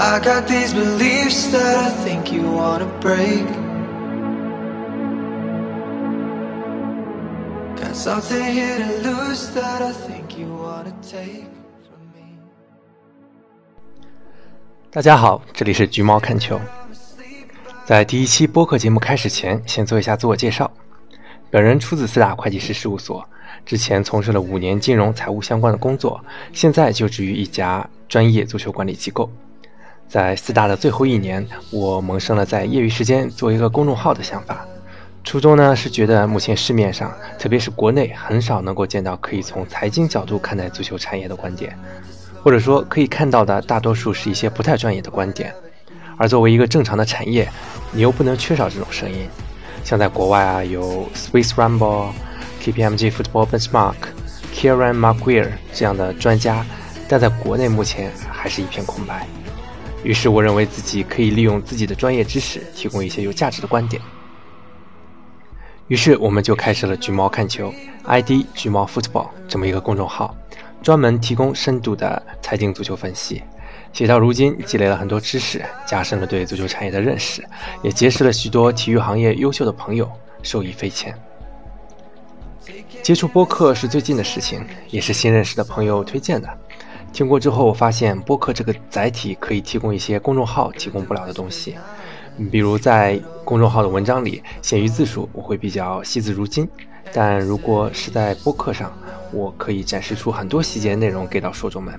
I got these beliefs that I think you wanna break. Got something here to lose that I think you wanna take from me. 大家好，这里是橘猫看球。在第一期播客节目开始前，先做一下自我介绍。本人出自四大会计师事务所，之前从事了五年金融财务相关的工作，现在就职于一家专业足球管理机构。在四大的最后一年，我萌生了在业余时间做一个公众号的想法。初衷呢是觉得目前市面上，特别是国内，很少能够见到可以从财经角度看待足球产业的观点，或者说可以看到的大多数是一些不太专业的观点。而作为一个正常的产业，你又不能缺少这种声音。像在国外啊，有 Swiss Ramble、KPMG Football Benchmark、Kieran Marquardt 这样的专家，但在国内目前还是一片空白。于是我认为自己可以利用自己的专业知识，提供一些有价值的观点。于是我们就开设了“橘猫看球 ”ID“ 橘猫 Football” 这么一个公众号，专门提供深度的财经足球分析。写到如今，积累了很多知识，加深了对足球产业的认识，也结识了许多体育行业优秀的朋友，受益匪浅。接触播客是最近的事情，也是新认识的朋友推荐的。听过之后，我发现播客这个载体可以提供一些公众号提供不了的东西，比如在公众号的文章里，限于字数，我会比较惜字如金；但如果是在播客上，我可以展示出很多细节内容给到受众们。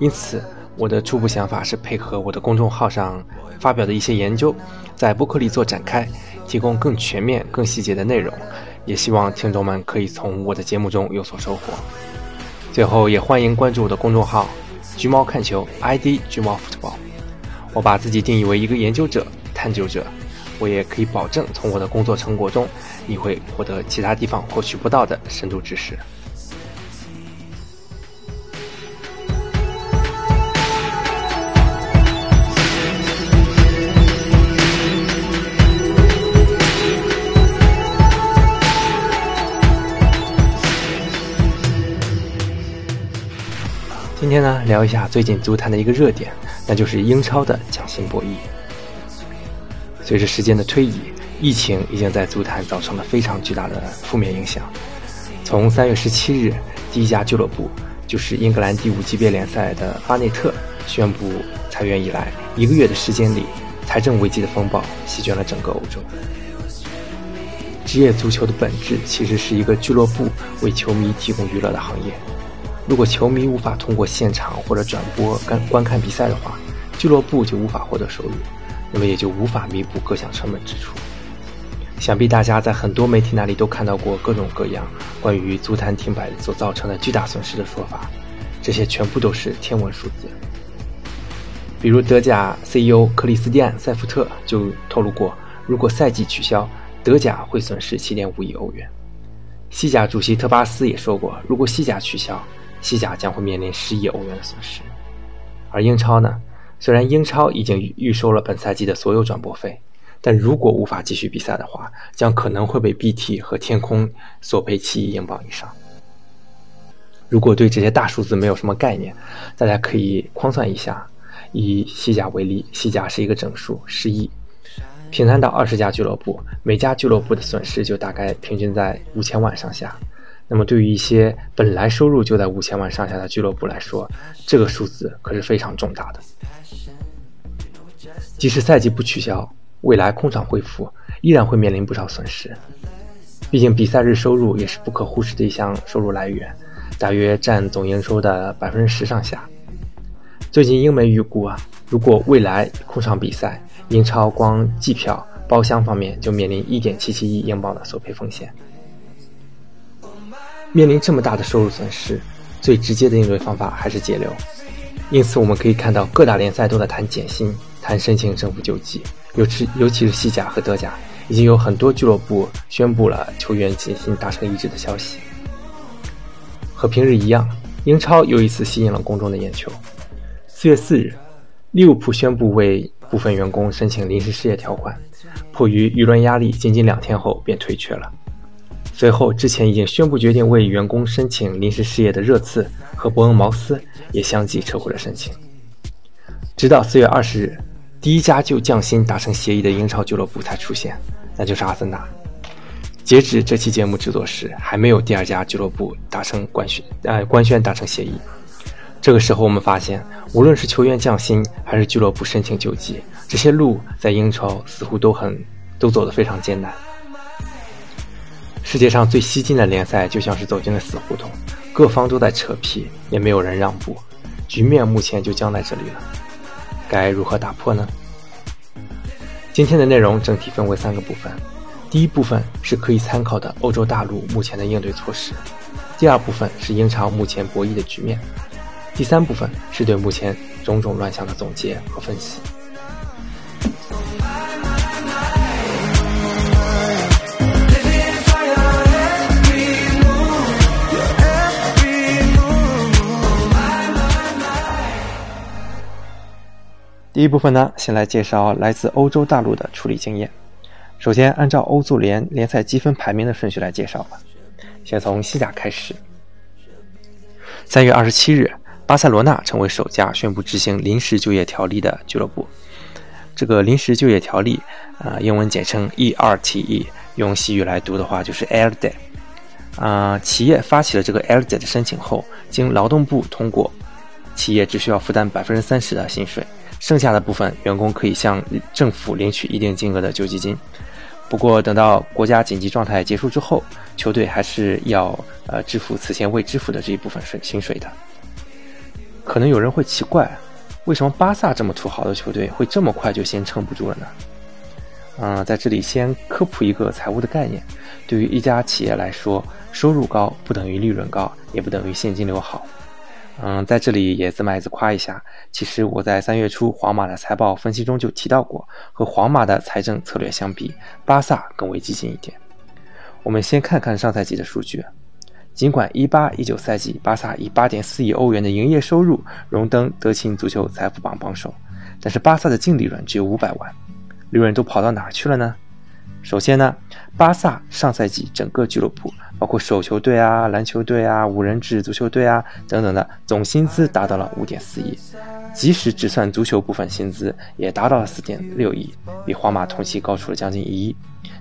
因此，我的初步想法是配合我的公众号上发表的一些研究，在播客里做展开，提供更全面、更细节的内容，也希望听众们可以从我的节目中有所收获。最后，也欢迎关注我的公众号“橘猫看球 ”，ID“ 橘猫 football”。我把自己定义为一个研究者、探究者，我也可以保证，从我的工作成果中，你会获得其他地方获取不到的深度知识。今天呢，聊一下最近足坛的一个热点，那就是英超的奖薪博弈。随着时间的推移，疫情已经在足坛造成了非常巨大的负面影响。从三月十七日，第一家俱乐部就是英格兰第五级别联赛的巴内特宣布裁员以来，一个月的时间里，财政危机的风暴席卷了整个欧洲。职业足球的本质其实是一个俱乐部为球迷提供娱乐的行业。如果球迷无法通过现场或者转播观观看比赛的话，俱乐部就无法获得收入，那么也就无法弥补各项成本支出。想必大家在很多媒体那里都看到过各种各样关于足坛停摆所造成的巨大损失的说法，这些全部都是天文数字。比如德甲 CEO 克里斯蒂安·塞福特就透露过，如果赛季取消，德甲会损失7.5亿欧元。西甲主席特巴斯也说过，如果西甲取消，西甲将会面临十亿欧元的损失，而英超呢？虽然英超已经预收了本赛季的所有转播费，但如果无法继续比赛的话，将可能会被 BT 和天空索赔七亿英镑以上。如果对这些大数字没有什么概念，大家可以匡算一下。以西甲为例，西甲是一个整数，十亿，平摊到二十家俱乐部，每家俱乐部的损失就大概平均在五千万上下。那么，对于一些本来收入就在五千万上下的俱乐部来说，这个数字可是非常重大的。即使赛季不取消，未来空场恢复，依然会面临不少损失。毕竟，比赛日收入也是不可忽视的一项收入来源，大约占总营收的百分之十上下。最近，英媒预估啊，如果未来空场比赛，英超光季票、包厢方面就面临一点七七亿英镑的索赔风险。面临这么大的收入损失，最直接的应对方法还是节流。因此，我们可以看到各大联赛都在谈减薪、谈申请政府救济，尤其尤其是西甲和德甲，已经有很多俱乐部宣布了球员减薪达成一致的消息。和平日一样，英超又一次吸引了公众的眼球。四月四日，利物浦宣布为部分员工申请临时失业条款，迫于舆论压力，仅仅两天后便退却了。随后，之前已经宣布决定为员工申请临时失业的热刺和伯恩茅斯也相继撤回了申请。直到四月二十日，第一家就降薪达成协议的英超俱乐部才出现，那就是阿森纳。截止这期节目制作时，还没有第二家俱乐部达成官宣，呃，官宣达成协议。这个时候，我们发现，无论是球员降薪，还是俱乐部申请救济，这些路在英超似乎都很都走得非常艰难。世界上最吸金的联赛就像是走进了死胡同，各方都在扯皮，也没有人让步，局面目前就僵在这里了。该如何打破呢？今天的内容整体分为三个部分。第一部分是可以参考的欧洲大陆目前的应对措施，第二部分是英超目前博弈的局面，第三部分是对目前种种乱象的总结和分析。第一部分呢，先来介绍来自欧洲大陆的处理经验。首先，按照欧足联联赛积分排名的顺序来介绍吧。先从西甲开始。三月二十七日，巴塞罗那成为首家宣布执行临时就业条例的俱乐部。这个临时就业条例，啊，英文简称 ERTE，用西语来读的话就是 ELDE。啊，企业发起了这个 ELDE 的申请后，经劳动部通过，企业只需要负担百分之三十的薪水，剩下的部分员工可以向政府领取一定金额的救济金。不过，等到国家紧急状态结束之后，球队还是要呃支付此前未支付的这一部分税薪水的。可能有人会奇怪，为什么巴萨这么土豪的球队会这么快就先撑不住了呢？嗯，在这里先科普一个财务的概念：对于一家企业来说，收入高不等于利润高，也不等于现金流好。嗯，在这里也自卖自夸一下。其实我在三月初皇马的财报分析中就提到过，和皇马的财政策略相比，巴萨更为激进一点。我们先看看上赛季的数据。尽管一八一九赛季巴萨以八点四亿欧元的营业收入荣登德勤足球财富榜榜首，但是巴萨的净利润只有五百万，利润都跑到哪儿去了呢？首先呢，巴萨上赛季整个俱乐部。包括手球队啊、篮球队啊、五人制足球队啊等等的总薪资达到了五点四亿，即使只算足球部分薪资，也达到了四点六亿，比皇马同期高出了将近一亿，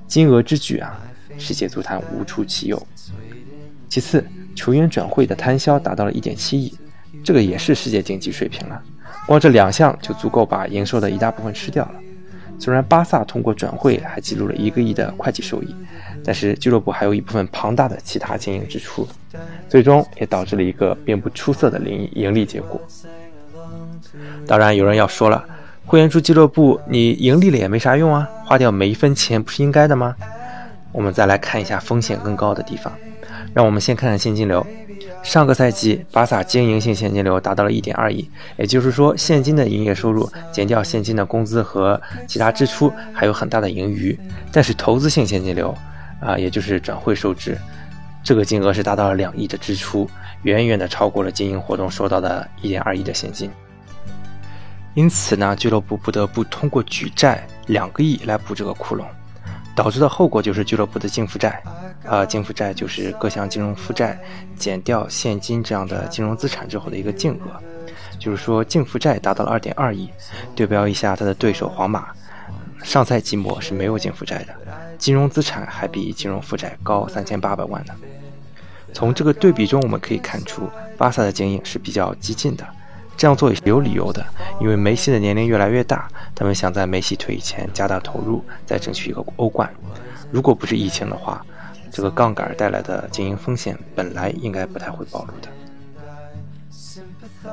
金额之巨啊，世界足坛无出其右。其次，球员转会的摊销达到了一点七亿，这个也是世界顶级水平了，光这两项就足够把营收的一大部分吃掉了。虽然巴萨通过转会还记录了一个亿的会计收益，但是俱乐部还有一部分庞大的其他经营支出，最终也导致了一个并不出色的盈盈利结果。当然，有人要说了，会员制俱乐部你盈利了也没啥用啊，花掉每一分钱不是应该的吗？我们再来看一下风险更高的地方，让我们先看看现金流。上个赛季，巴萨经营性现金流达到了一点二亿，也就是说，现金的营业收入减掉现金的工资和其他支出，还有很大的盈余。但是投资性现金流，啊，也就是转会收支，这个金额是达到了两亿的支出，远远的超过了经营活动收到的一点二亿的现金。因此呢，俱乐部不得不通过举债两个亿来补这个窟窿。导致的后果就是俱乐部的净负债，啊，净负债就是各项金融负债减掉现金这样的金融资产之后的一个净额，就是说净负债达到了二点二亿。对标一下他的对手皇马，上赛季末是没有净负债的，金融资产还比金融负债高三千八百万呢。从这个对比中，我们可以看出巴萨的经营是比较激进的。这样做也是有理由的，因为梅西的年龄越来越大，他们想在梅西退役前加大投入，再争取一个欧冠。如果不是疫情的话，这个杠杆带来的经营风险本来应该不太会暴露的。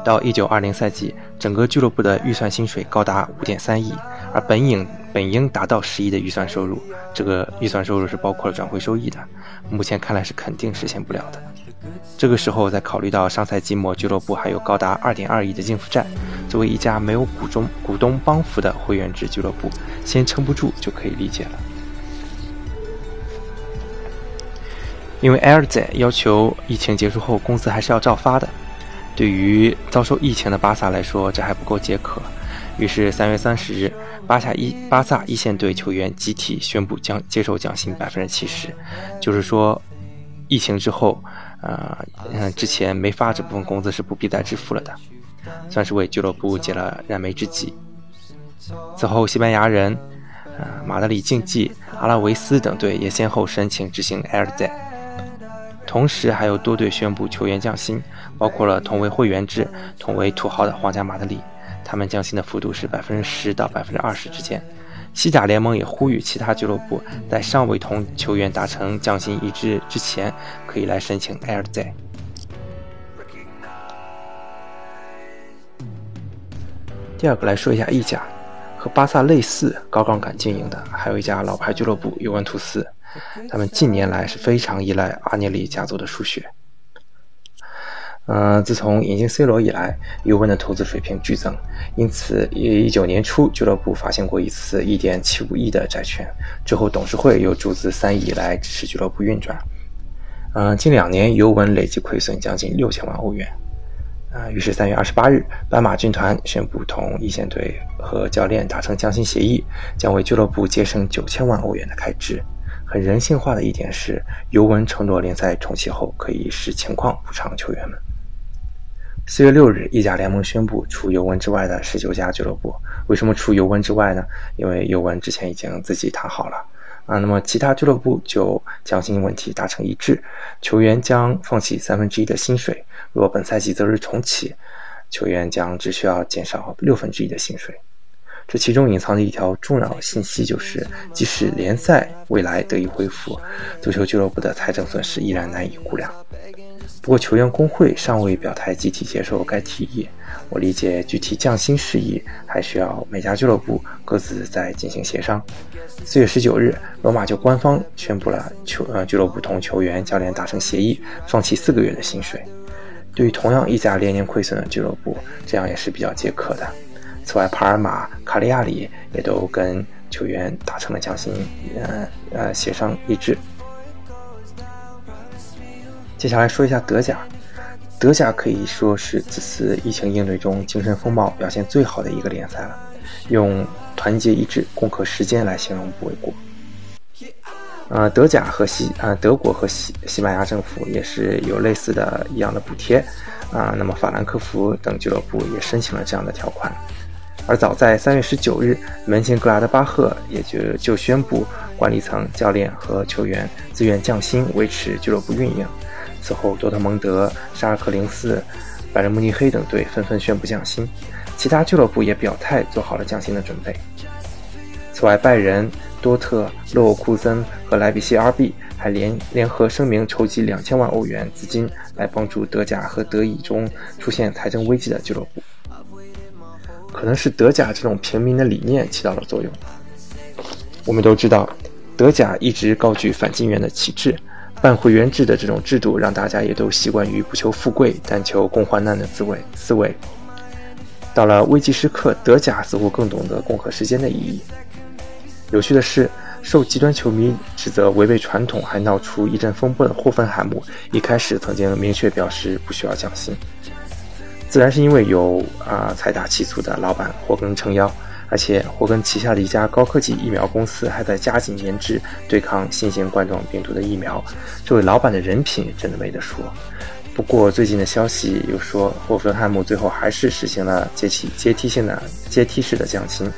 到一九二零赛季，整个俱乐部的预算薪水高达五点三亿，而本应本应达到十亿的预算收入，这个预算收入是包括了转会收益的，目前看来是肯定实现不了的。这个时候再考虑到上赛季末俱乐部还有高达二点二亿的净负债，作为一家没有股中股东帮扶的会员制俱乐部，先撑不住就可以理解了。因为埃尔泽要求疫情结束后工资还是要照发的，对于遭受疫情的巴萨来说，这还不够解渴。于是三月三十日，巴萨一巴萨一线队球员集体宣布将接受降薪百分之七十，就是说，疫情之后。呃，嗯，之前没发这部分工资是不必再支付了的。算是为俱乐部解了燃眉之急。此后，西班牙人、呃马德里竞技、阿拉维斯等队也先后申请执行 Air Z，同时还有多队宣布球员降薪，包括了同为会员制、同为土豪的皇家马德里，他们降薪的幅度是百分之十到百分之二十之间。西甲联盟也呼吁其他俱乐部在尚未同球员达成降薪一致之前，可以来申请 Air Z。第二个来说一下意甲，和巴萨类似高杠杆经营的，还有一家老牌俱乐部尤文图斯，他们近年来是非常依赖阿涅利家族的输血。嗯，自从引进 C 罗以来，尤文的投资水平剧增，因此一九年初俱乐部发行过一次1.75亿的债券，之后董事会又注资3亿来支持俱乐部运转。嗯，近两年尤文累计亏损将近六千万欧元。啊，于是三月二十八日，斑马军团宣布同一线队和教练达成降薪协议，将为俱乐部节省九千万欧元的开支。很人性化的一点是，尤文承诺联赛重启后可以视情况补偿球员们。四月六日，意甲联盟宣布除尤文之外的十九家俱乐部。为什么除尤文之外呢？因为尤文之前已经自己谈好了。啊，那么其他俱乐部就降薪问题达成一致，球员将放弃三分之一的薪水。若本赛季择日重启，球员将只需要减少六分之一的薪水。这其中隐藏着一条重要信息，就是即使联赛未来得以恢复，足球俱乐部的财政损失依然难以估量。不过，球员工会尚未表态集体接受该提议。我理解，具体降薪事宜还需要每家俱乐部各自再进行协商。四月十九日，罗马就官方宣布了球呃俱乐部同球员、教练达成协议，放弃四个月的薪水。对于同样一家连年亏损的俱乐部，这样也是比较解渴的。此外，帕尔马、卡利亚里也都跟球员达成了降薪呃呃协商一致。接下来说一下德甲，德甲可以说是此次疫情应对中精神风貌表现最好的一个联赛了，用。团结一致、共克时艰来形容不为过。呃，德甲和西呃德国和西西班牙政府也是有类似的一样的补贴啊。那么法兰克福等俱乐部也申请了这样的条款。而早在三月十九日，门兴格拉德巴赫也就就宣布，管理层、教练和球员自愿降薪维持俱乐部运营。此后，多特蒙德、沙尔克零四、拜仁慕尼黑等队纷纷宣布降薪。其他俱乐部也表态做好了降薪的准备。此外，拜仁、多特、勒沃库森和莱比锡 RB 还联联合声明筹集两千万欧元资金，来帮助德甲和德乙中出现财政危机的俱乐部。可能是德甲这种平民的理念起到了作用。我们都知道，德甲一直高举反金元的旗帜，办会员制的这种制度让大家也都习惯于不求富贵，但求共患难的滋味思维。到了危急时刻，德甲似乎更懂得共克时艰的意义。有趣的是，受极端球迷指责违背传统，还闹出一阵风波的霍芬海姆，一开始曾经明确表示不需要降薪，自然是因为有啊财大气粗的老板霍根撑腰，而且霍根旗下的一家高科技疫苗公司还在加紧研制对抗新型冠状病毒的疫苗，这位老板的人品真的没得说。不过，最近的消息又说，霍芬汉姆最后还是实行了阶梯阶梯性的阶梯式的降薪。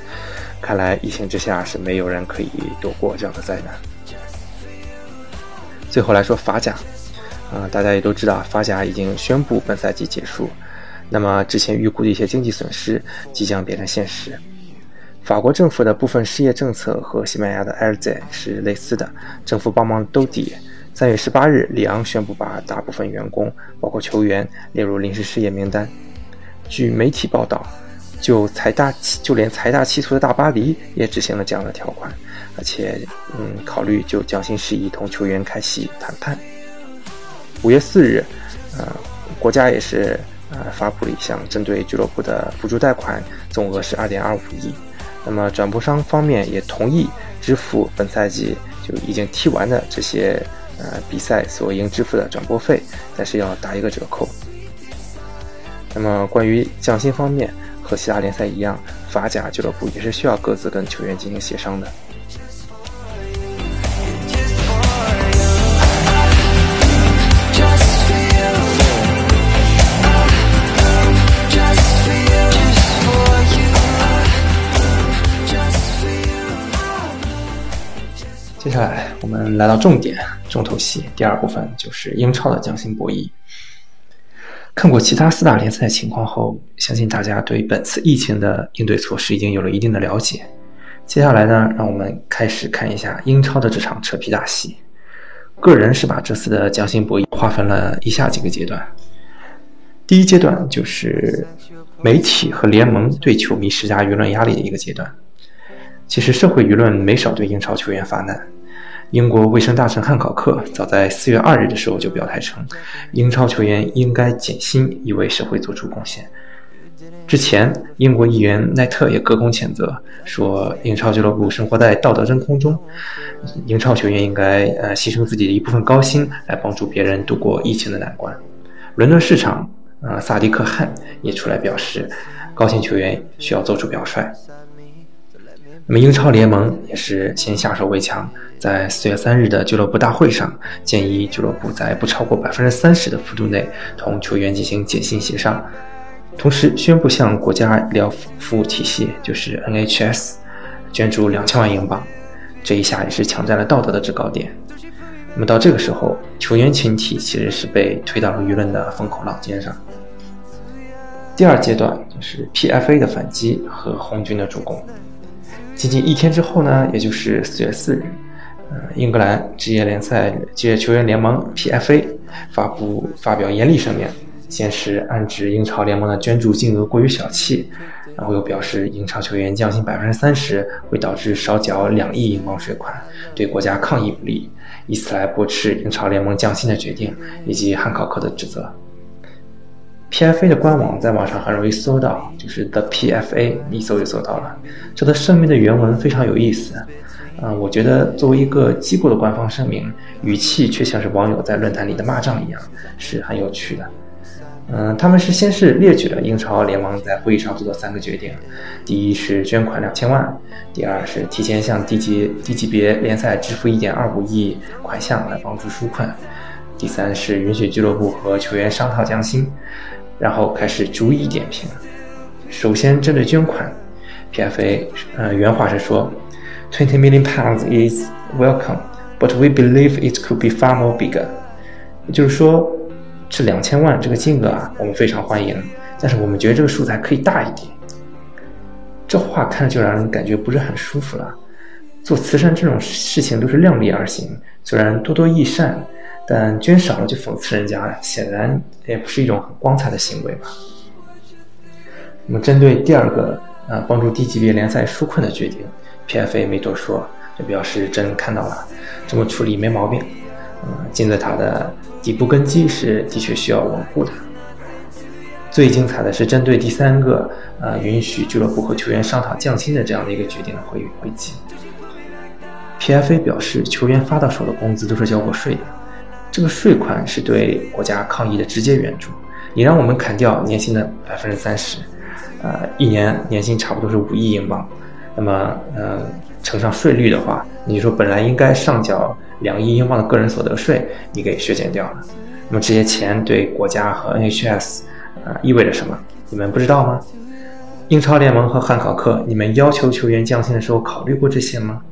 看来疫情之下是没有人可以躲过这样的灾难。最后来说法甲，啊，大家也都知道，法甲已经宣布本赛季结束。那么之前预估的一些经济损失即将变成现实。法国政府的部分失业政策和西班牙的 L Z 是类似的，政府帮忙兜底。三月十八日，里昂宣布把大部分员工，包括球员，列入临时失业名单。据媒体报道，就财大气，就连财大气粗的大巴黎也执行了这样的条款，而且，嗯，考虑就降薪事宜同球员开启谈判。五月四日，呃，国家也是呃发布了一项针对俱乐部的补助贷款，总额是二点二五亿。那么转播商方面也同意支付本赛季就已经踢完的这些。呃，比赛所应支付的转播费，但是要打一个折扣。那么，关于降薪方面，和其他联赛一样，法甲俱乐部也是需要各自跟球员进行协商的。我们来到重点重头戏，第二部分就是英超的降薪博弈。看过其他四大联赛情况后，相信大家对本次疫情的应对措施已经有了一定的了解。接下来呢，让我们开始看一下英超的这场扯皮大戏。个人是把这次的降薪博弈划分了以下几个阶段。第一阶段就是媒体和联盟对球迷施加舆论压力的一个阶段。其实社会舆论没少对英超球员发难。英国卫生大臣汉考克早在四月二日的时候就表态称，英超球员应该减薪以为社会做出贡献。之前，英国议员奈特也隔空谴责，说英超俱乐部生活在道德真空中，英超球员应该呃牺牲自己的一部分高薪来帮助别人度过疫情的难关。伦敦市场呃萨迪克汗也出来表示，高薪球员需要做出表率。那么，英超联盟也是先下手为强，在四月三日的俱乐部大会上，建议俱乐部在不超过百分之三十的幅度内同球员进行减薪协商，同时宣布向国家医疗服务体系，就是 NHS，捐助两千万英镑。这一下也是抢占了道德的制高点。那么到这个时候，球员群体其实是被推到了舆论的风口浪尖上。第二阶段就是 PFA 的反击和红军的助攻。仅仅一天之后呢，也就是四月四日，呃，英格兰职业联赛职业球员联盟 PFA 发布发表严厉声明，先是暗指英超联盟的捐助金额过于小气，然后又表示英超球员降薪百分之三十会导致少缴两亿英镑税款，对国家抗疫不利，以此来驳斥英超联盟降薪的决定以及汉考克的指责。PFA 的官网在网上很容易搜到，就是 The PFA，一搜就搜到了。这个声明的原文非常有意思，嗯，我觉得作为一个机构的官方声明，语气却像是网友在论坛里的骂仗一样，是很有趣的。嗯，他们是先是列举了英超联盟在会议上做的三个决定：第一是捐款两千万，第二是提前向低级低级别联赛支付一点二五亿款项来帮助纾困，第三是允许俱乐部和球员商讨降薪。然后开始逐一点评。首先针对捐款，PFA 呃原话是说，twenty million pounds is welcome, but we believe it could be far more bigger。就是说，这两千万这个金额啊，我们非常欢迎，但是我们觉得这个数字还可以大一点。这话看着就让人感觉不是很舒服了。做慈善这种事情都是量力而行，虽然多多益善。但捐少了就讽刺人家，显然也不是一种很光彩的行为吧。那么针对第二个呃帮助低级别联赛纾困的决定，PFA 没多说，就表示真看到了，这么处理没毛病。嗯，金字塔的底部根基是的确需要稳固的。最精彩的是针对第三个呃允许俱乐部和球员商讨降薪的这样的一个决定的回回击，PFA 表示球员发到手的工资都是交过税的。这个税款是对国家抗疫的直接援助，你让我们砍掉年薪的百分之三十，呃，一年年薪差不多是五亿英镑，那么呃乘上税率的话，你说本来应该上缴两亿英镑的个人所得税，你给削减掉了，那么这些钱对国家和 NHS，呃意味着什么？你们不知道吗？英超联盟和汉考克，你们要求球员降薪的时候考虑过这些吗？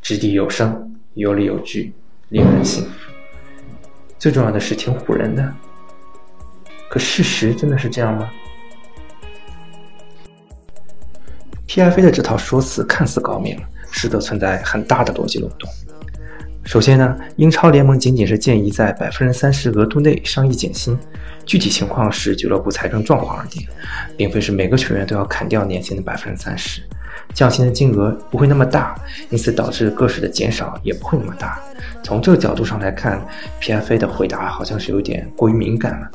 掷地有声，有理有据，令人信服。最重要的是挺唬人的，可事实真的是这样吗？PFA 的这套说辞看似高明，实则存在很大的逻辑漏洞。首先呢，英超联盟仅仅是建议在百分之三十额度内商议减薪，具体情况视俱乐部财政状况而定，并非是每个球员都要砍掉年薪的百分之三十。降薪的金额不会那么大，因此导致个税的减少也不会那么大。从这个角度上来看，PFA 的回答好像是有点过于敏感了。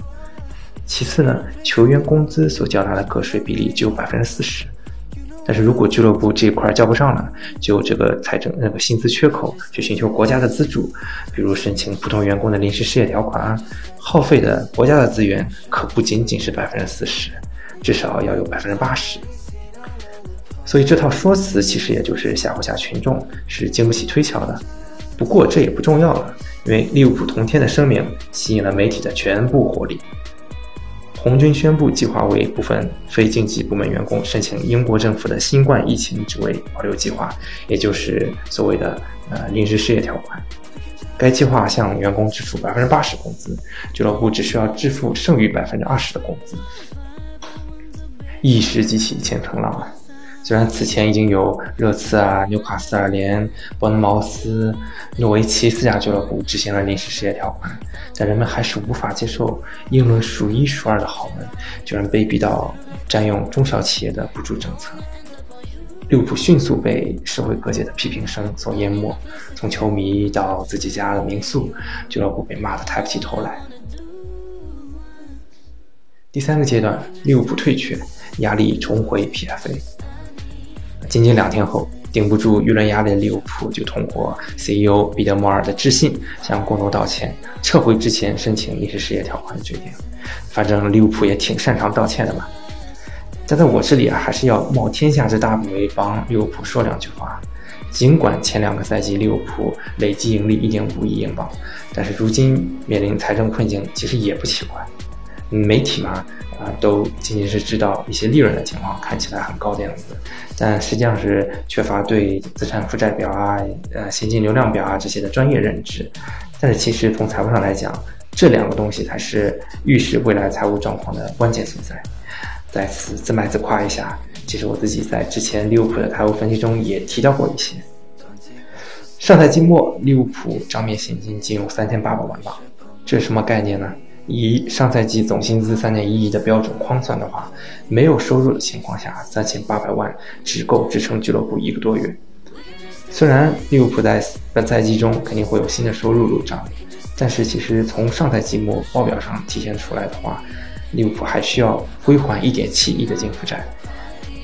其次呢，球员工资所缴纳的个税比例只有百分之四十，但是如果俱乐部这一块交不上了，就这个财政那个薪资缺口去寻求国家的资助，比如申请普通员工的临时失业条款啊，耗费的国家的资源可不仅仅是百分之四十，至少要有百分之八十。所以这套说辞其实也就是吓唬吓群众，是经不起推敲的。不过这也不重要了，因为利物浦同天的声明吸引了媒体的全部火力。红军宣布计划为部分非竞技部门员工申请英国政府的新冠疫情职位保留计划，也就是所谓的呃临时失业条款。该计划向员工支付百分之八十工资，俱乐部只需要支付剩余百分之二十的工资。一时激起千层浪啊！虽然此前已经有热刺啊、纽卡斯尔联、伯恩茅斯、诺维奇四家俱乐部执行了临时失业条款，但人们还是无法接受英伦数一数二的豪门居然被逼到占用中小企业的补助政策。利物浦迅速被社会各界的批评声所淹没，从球迷到自己家的民宿，俱乐部被骂得抬不起头来。第三个阶段，利物浦退却，压力重回 PFA。仅仅两天后，顶不住舆论压力的利物浦就通过 CEO 彼得·摩尔的致信向公众道歉，撤回之前申请临时失业条款的决定。反正利物浦也挺擅长道歉的嘛。但在我这里啊，还是要冒天下之大不韪帮利物浦说两句话。尽管前两个赛季利物浦累计盈利一点五亿英镑，但是如今面临财政困境，其实也不奇怪。媒体嘛，啊，都仅仅是知道一些利润的情况，看起来很高的样子，但实际上是缺乏对资产负债表啊、呃现金流量表啊这些的专业认知。但是其实从财务上来讲，这两个东西才是预示未来财务状况的关键所在。在此自卖自夸一下，其实我自己在之前利物浦的财务分析中也提到过一些。上赛季末，利物浦账面现金仅有三千八百万镑，这是什么概念呢？以上赛季总薪资三点一亿的标准框算的话，没有收入的情况下，三千八百万只够支撑俱乐部一个多月。虽然利物浦在本赛季中肯定会有新的收入入账，但是其实从上赛季末报表上体现出来的话，利物浦还需要归还1.7亿的净负债，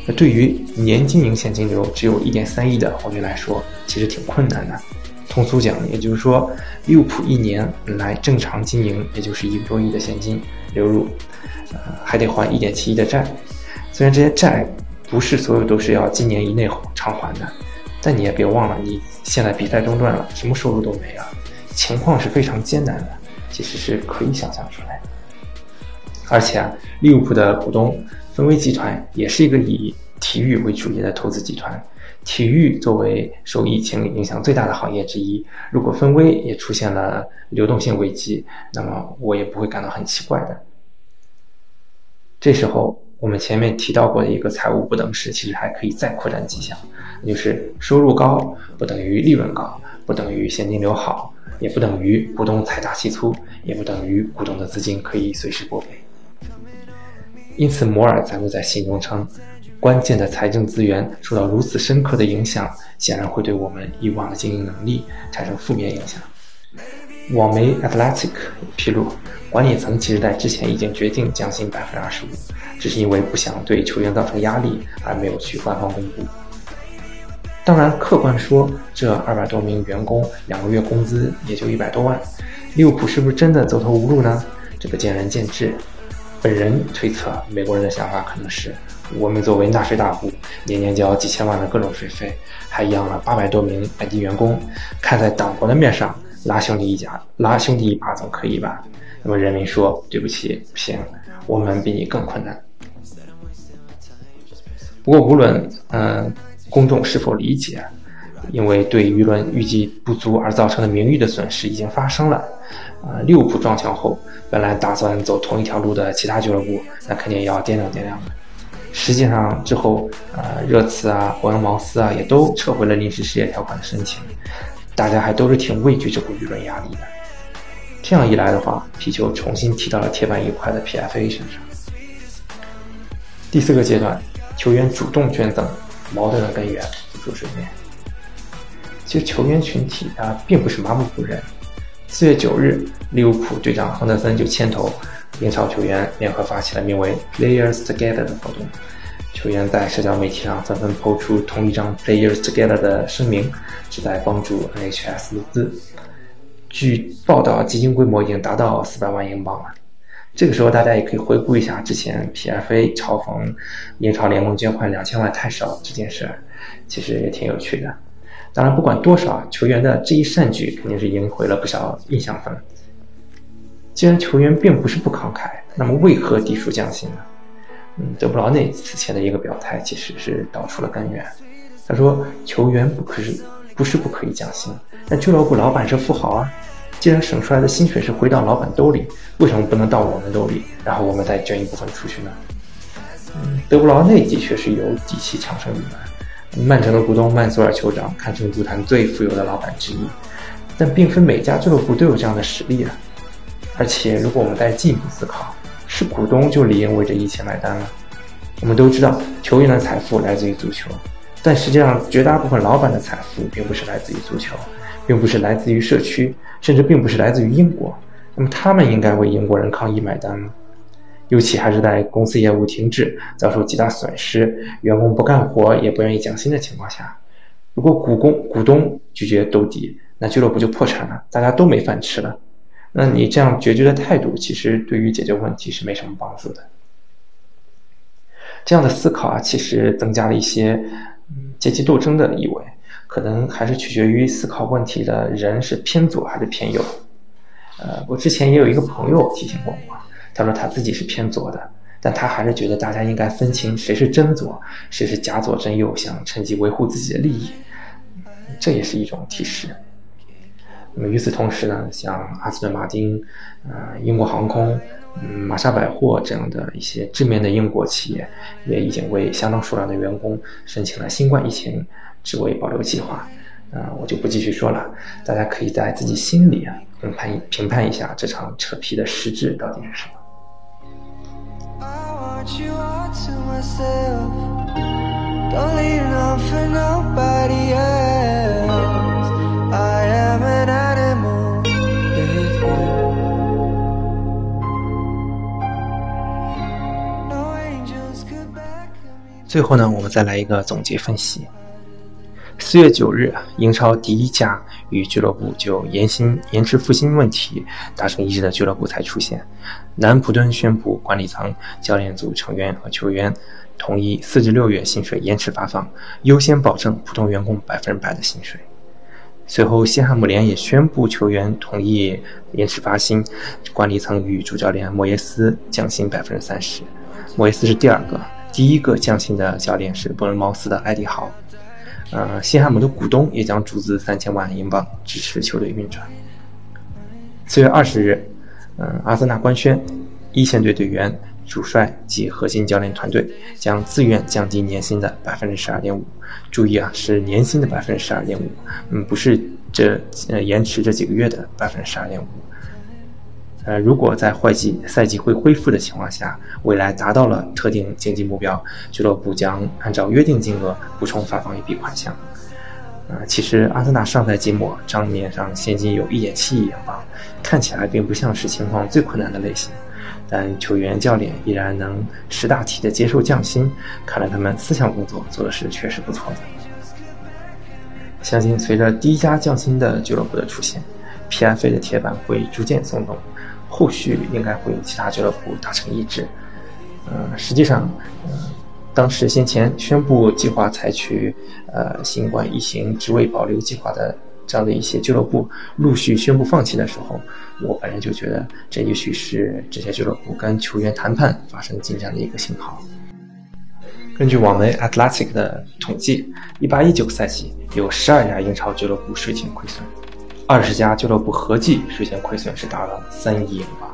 那对于年经营现金流只有一点三亿的红军来说，其实挺困难的。通俗讲，也就是说，利物浦一年来正常经营，也就是一个多亿的现金流入，呃，还得还1.7亿的债。虽然这些债不是所有都是要今年以内偿还的，但你也别忘了，你现在比赛中断了，什么收入都没了，情况是非常艰难的，其实是可以想象出来。而且啊，利物浦的股东芬威集团也是一个以体育为主业的投资集团。体育作为受疫情影响最大的行业之一，如果分威也出现了流动性危机，那么我也不会感到很奇怪的。这时候，我们前面提到过的一个财务不等式，其实还可以再扩展几项，那就是收入高不等于利润高，不等于现金流好，也不等于股东财大气粗，也不等于股东的资金可以随时拨备。因此，摩尔才会在信中称，关键的财政资源受到如此深刻的影响，显然会对我们以往的经营能力产生负面影响。网媒 Athletic 披露，管理层其实在之前已经决定降薪百分之二十五，只是因为不想对球员造成压力而没有去官方公布。当然，客观说，这二百多名员工两个月工资也就一百多万，利物浦是不是真的走投无路呢？这个见仁见智。本人推测，美国人的想法可能是：我们作为纳税大户，年年交几千万的各种税费，还养了八百多名本地员工，看在党国的面上，拉兄弟一家，拉兄弟一把总可以吧？那么人民说：对不起，不行，我们比你更困难。不过无论嗯公众是否理解，因为对舆论预计不足而造成的名誉的损失已经发生了。啊，利物浦撞墙后，本来打算走同一条路的其他俱乐部，那肯定也要掂量掂量的。实际上之后，呃，热刺啊、伯恩茅斯啊，也都撤回了临时失业条款的申请。大家还都是挺畏惧这股舆论压力的。这样一来的话，皮球重新踢到了铁板一块的 PFA 身上。第四个阶段，球员主动捐赠，矛盾的根源浮出水面。其实球员群体啊，并不是麻木不仁。四月九日，利物浦队长亨德森就牵头英超球员联合发起了名为 “Players Together” 的活动。球员在社交媒体上纷纷抛出同一张 “Players Together” 的声明，旨在帮助 NHS 募资。据报道，基金规模已经达到四百万英镑了。这个时候，大家也可以回顾一下之前 PFA 嘲讽英超联盟捐款两千万太少这件事，其实也挺有趣的。当然，不管多少，球员的这一善举肯定是赢回了不少印象分。既然球员并不是不慷慨，那么为何提出降薪呢？嗯，德布劳内此前的一个表态其实是道出了根源。他说，球员不可是不是不可以降薪，但俱乐部老板是富豪啊，既然省出来的薪水是回到老板兜里，为什么不能到我们兜里，然后我们再捐一部分出去呢？嗯，德布劳内的确是有底气强盛的，曼城的股东曼索尔酋长堪称足坛最富有的老板之一，但并非每家俱乐部都有这样的实力啊。而且，如果我们再进一步思考，是股东就理应为这一切买单了。我们都知道，球员的财富来自于足球，但实际上，绝大部分老板的财富并不是来自于足球，并不是来自于社区，甚至并不是来自于英国。那么，他们应该为英国人抗议买单吗？尤其还是在公司业务停滞、遭受极大损失、员工不干活也不愿意降薪的情况下，如果股东股东拒绝兜底，那俱乐部就破产了，大家都没饭吃了。那你这样决绝的态度，其实对于解决问题是没什么帮助的。这样的思考啊，其实增加了一些阶级斗争的意味，可能还是取决于思考问题的人是偏左还是偏右。呃，我之前也有一个朋友提醒过我，他说他自己是偏左的，但他还是觉得大家应该分清谁是真左，谁是假左真右，想趁机维护自己的利益，这也是一种提示。那么与此同时呢，像阿斯顿马丁、呃英国航空、嗯玛莎百货这样的一些知名的英国企业，也已经为相当数量的员工申请了新冠疫情职位保留计划。啊，我就不继续说了，大家可以在自己心里啊评判评判一下这场扯皮的实质到底是什么。最后呢，我们再来一个总结分析。四月九日，英超第一家与俱乐部就延薪延迟付薪问题达成一致的俱乐部才出现。南普敦宣布，管理层、教练组成员和球员同意四至六月薪水延迟发放，优先保证普通员工百分之百的薪水。随后，西汉姆联也宣布球员同意延迟发薪，管理层与主教练莫耶斯降薪百分之三十。莫耶斯是第二个。第一个降薪的教练是伯恩茅斯的艾迪豪，呃，西汉姆的股东也将注资三千万英镑支持球队运转。四月二十日，嗯，阿森纳官宣，一线队队员、主帅及核心教练团队将自愿降低年薪的百分之十二点五。注意啊，是年薪的百分之十二点五，嗯，不是这呃延迟这几个月的百分之十二点五。呃，如果在会季赛季会恢复的情况下，未来达到了特定经济目标，俱乐部将按照约定金额补充发放一笔款项。呃，其实阿森纳上赛季末账面上现金有一点七亿英镑，看起来并不像是情况最困难的类型，但球员教练依然能识大体的接受降薪，看来他们思想工作做的是确实不错的。相信随着第一家降薪的俱乐部的出现，PFA 的铁板会逐渐松动。后续应该会有其他俱乐部达成一致。呃，实际上，呃，当时先前宣布计划采取呃新冠疫情职位保留计划的这样的一些俱乐部陆续宣布放弃的时候，我本人就觉得这也许是这些俱乐部跟球员谈判发生进展的一个信号。根据网媒 Athletic 的统计，一八一九赛季有十二家英超俱乐部税前亏损。二十家俱乐部合计实现亏损是达到三亿英镑。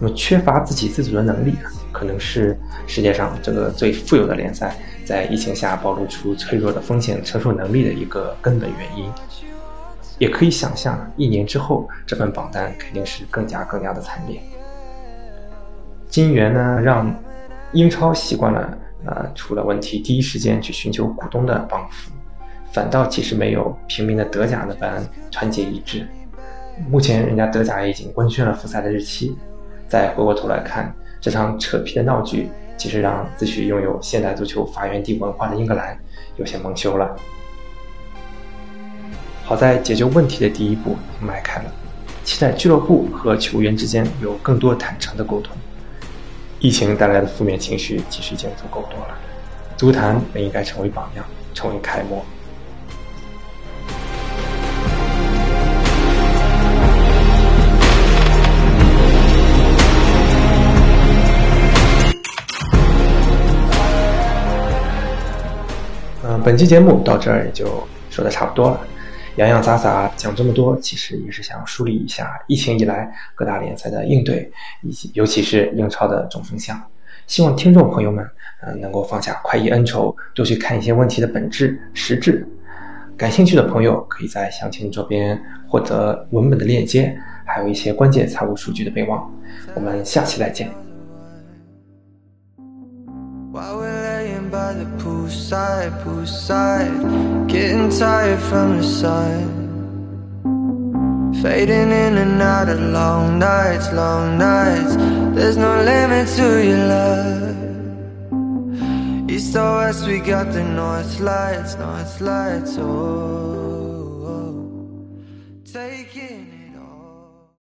那么，缺乏自给自足的能力，可能是世界上这个最富有的联赛在疫情下暴露出脆弱的风险承受能力的一个根本原因。也可以想象，一年之后这份榜单肯定是更加更加的惨烈。金元呢，让英超习惯了，呃，出了问题第一时间去寻求股东的帮扶。反倒其实没有平民的德甲那般团结一致。目前人家德甲已经官宣了复赛的日期，再回过头来看这场扯皮的闹剧，其实让自诩拥有现代足球发源地文化的英格兰有些蒙羞了。好在解决问题的第一步迈开了，期待俱乐部和球员之间有更多坦诚的沟通。疫情带来的负面情绪其实已经足够多了，足坛本应该成为榜样，成为楷模。本期节目到这儿也就说的差不多了。洋洋洒洒讲这么多，其实也是想梳理一下疫情以来各大联赛的应对，以及尤其是英超的总风向。希望听众朋友们，嗯，能够放下快意恩仇，多去看一些问题的本质实质。感兴趣的朋友可以在详情这边获得文本的链接，还有一些关键财务数据的备忘。我们下期再见。By the poolside, poolside, getting tired from the sun. Fading in and out of long nights, long nights. There's no limit to your love. East or west, we got the north lights, north lights. Oh.